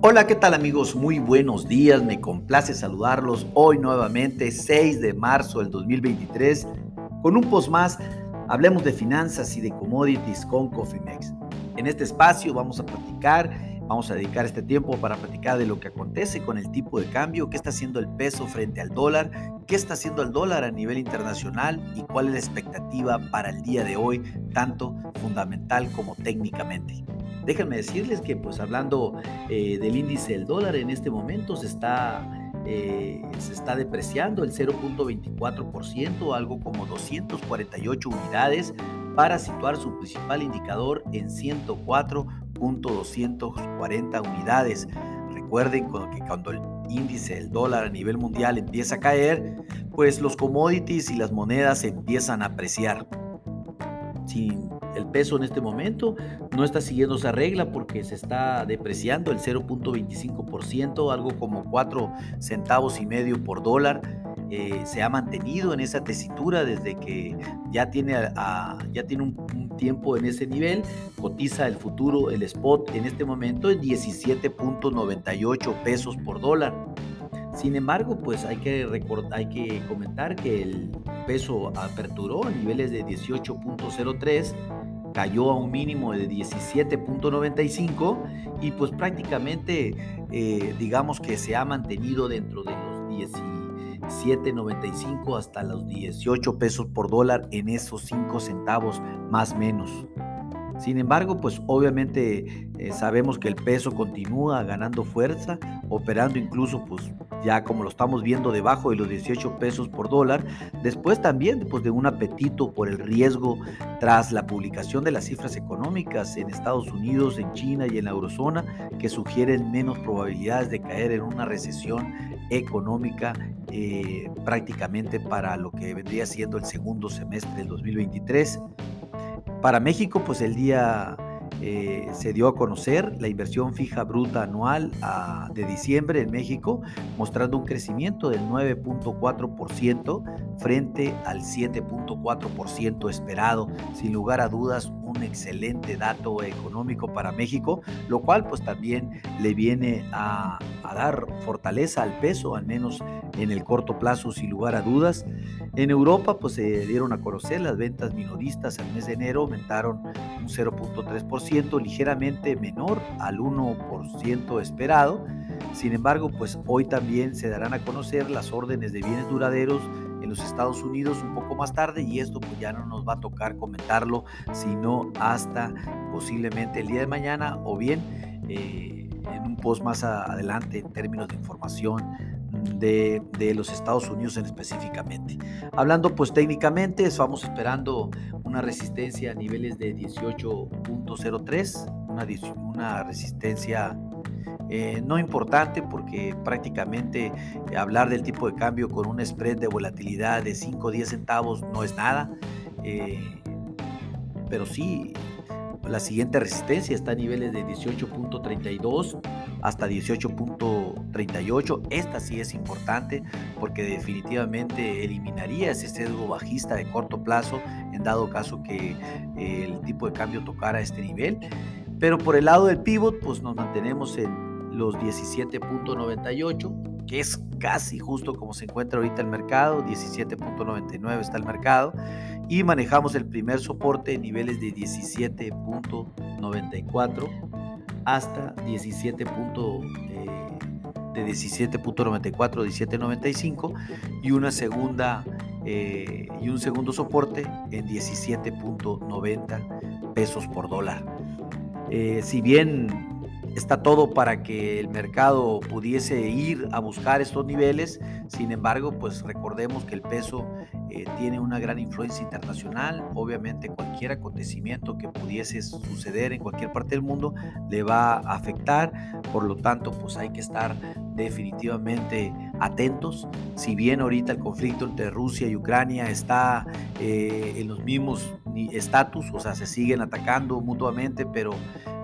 Hola, ¿qué tal amigos? Muy buenos días, me complace saludarlos hoy nuevamente, 6 de marzo del 2023, con un post más, hablemos de finanzas y de commodities con Cofimex. En este espacio vamos a platicar, vamos a dedicar este tiempo para platicar de lo que acontece con el tipo de cambio, qué está haciendo el peso frente al dólar, qué está haciendo el dólar a nivel internacional y cuál es la expectativa para el día de hoy, tanto fundamental como técnicamente. Déjenme decirles que pues hablando eh, del índice del dólar en este momento se está, eh, se está depreciando el 0.24%, algo como 248 unidades para situar su principal indicador en 104.240 unidades. Recuerden que cuando el índice del dólar a nivel mundial empieza a caer, pues los commodities y las monedas empiezan a apreciar. Sin el peso en este momento no está siguiendo esa regla porque se está depreciando el 0.25%, algo como 4 centavos y medio por dólar. Eh, se ha mantenido en esa tesitura desde que ya tiene, ya tiene un, tiempo en ese nivel. Cotiza el futuro, el spot en este momento en 17.98 pesos por dólar. Sin embargo, pues hay que, hay que comentar que el peso aperturó a niveles de 18.03 cayó a un mínimo de 17.95 y pues prácticamente eh, digamos que se ha mantenido dentro de los 17.95 hasta los 18 pesos por dólar en esos 5 centavos más menos. Sin embargo, pues obviamente eh, sabemos que el peso continúa ganando fuerza, operando incluso pues ya como lo estamos viendo debajo de los 18 pesos por dólar, después también pues, de un apetito por el riesgo tras la publicación de las cifras económicas en Estados Unidos, en China y en la eurozona que sugieren menos probabilidades de caer en una recesión económica eh, prácticamente para lo que vendría siendo el segundo semestre del 2023. Para México, pues el día eh, se dio a conocer la inversión fija bruta anual ah, de diciembre en México, mostrando un crecimiento del 9.4% frente al 7.4% esperado. Sin lugar a dudas, un excelente dato económico para México, lo cual pues también le viene a, dar fortaleza al peso, al menos en el corto plazo, sin lugar a dudas. En Europa, pues se dieron a conocer las ventas minoristas al mes de enero, aumentaron un 0.3%, ligeramente menor al 1% esperado. Sin embargo, pues hoy también se darán a conocer las órdenes de bienes duraderos en los Estados Unidos un poco más tarde y esto pues ya no nos va a tocar comentarlo, sino hasta posiblemente el día de mañana o bien eh, en un post más adelante en términos de información de, los Estados Unidos en específicamente. Hablando pues técnicamente, estamos esperando una resistencia a niveles de 18.03, una, una resistencia eh, no importante porque prácticamente hablar del tipo de cambio con un spread de volatilidad de 5 o 10 centavos no es nada, eh, pero sí la siguiente resistencia está a niveles de 18.32 hasta 18.38. Esta sí es importante porque definitivamente eliminaría ese sesgo bajista de corto plazo en dado caso que el tipo de cambio tocara este nivel. Pero por el lado del pivot, pues nos mantenemos en los 17.98, que es casi justo como se encuentra ahorita el mercado, 17.99 está el mercado y manejamos el primer soporte en niveles de 17.94 hasta 17. Eh, de 17.94 17.95 y una segunda eh, y un segundo soporte en 17.90 pesos por dólar. Eh, si bien está todo para que el mercado pudiese ir a buscar estos niveles. Sin embargo, pues recordemos que el peso eh, tiene una gran influencia internacional. Obviamente cualquier acontecimiento que pudiese suceder en cualquier parte del mundo le va a afectar. Por lo tanto, pues hay que estar definitivamente atentos. Si bien ahorita el conflicto entre Rusia y Ucrania está eh, en los mismos estatus, o sea, se siguen atacando mutuamente, pero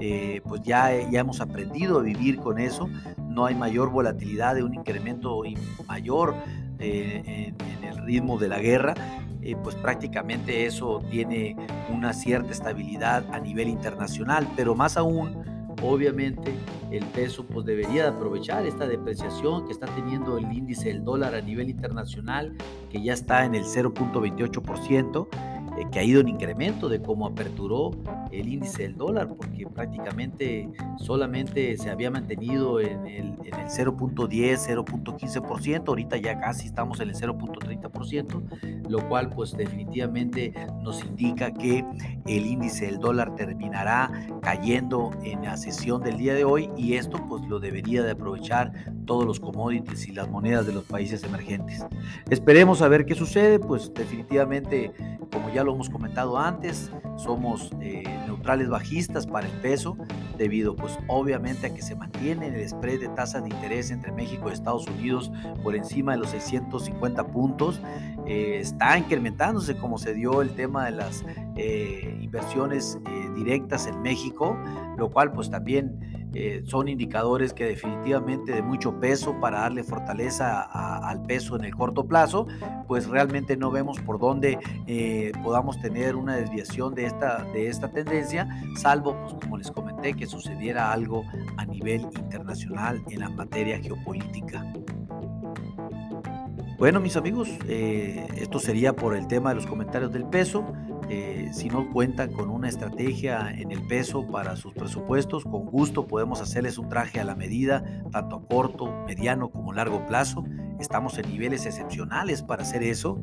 eh, pues ya, ya hemos aprendido a vivir con eso, no hay mayor volatilidad de un incremento mayor eh, en, el ritmo de la guerra, eh, pues prácticamente eso tiene una cierta estabilidad a nivel internacional, pero más aún obviamente el peso pues debería de aprovechar esta depreciación que está teniendo el índice del dólar a nivel internacional, que ya está en el 0.28%. Eh, que ha ido en incremento de cómo aperturó el índice del dólar, porque prácticamente solamente se había mantenido en el, en el 0.10, 0.15%, ahorita ya casi estamos en el 0.30%, lo cual pues definitivamente nos indica que el índice del dólar terminará cayendo en la sesión del día de hoy y esto pues lo debería de aprovechar todos los commodities y las monedas de los países emergentes. Esperemos a ver qué sucede, pues definitivamente como ya lo hemos comentado antes, somos eh, neutrales bajistas para el peso, debido pues obviamente a que se mantiene el spread de tasas de interés entre México y Estados Unidos por encima de los 650 puntos. Eh, está incrementándose como se dio el tema de las eh, inversiones directas en México, lo cual pues también eh, son indicadores que definitivamente de mucho peso para darle fortaleza al peso en el corto plazo, pues realmente no vemos por dónde eh, podamos tener una desviación de esta, de esta tendencia, salvo, pues como les comenté, que sucediera algo a nivel internacional en la materia geopolítica. Bueno, mis amigos, eh, esto sería por el tema de los comentarios del peso. Eh, si no cuentan con una estrategia en el peso para sus presupuestos, con gusto podemos hacerles un traje a la medida, tanto a corto, mediano como largo plazo. Estamos en niveles excepcionales para hacer eso.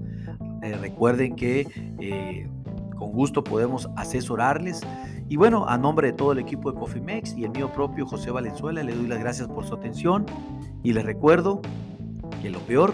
Eh, recuerden que eh, con gusto podemos asesorarles. Y bueno, a nombre de todo el equipo de Cofimex y el mío propio José Valenzuela, le doy las gracias por su atención y les recuerdo que lo peor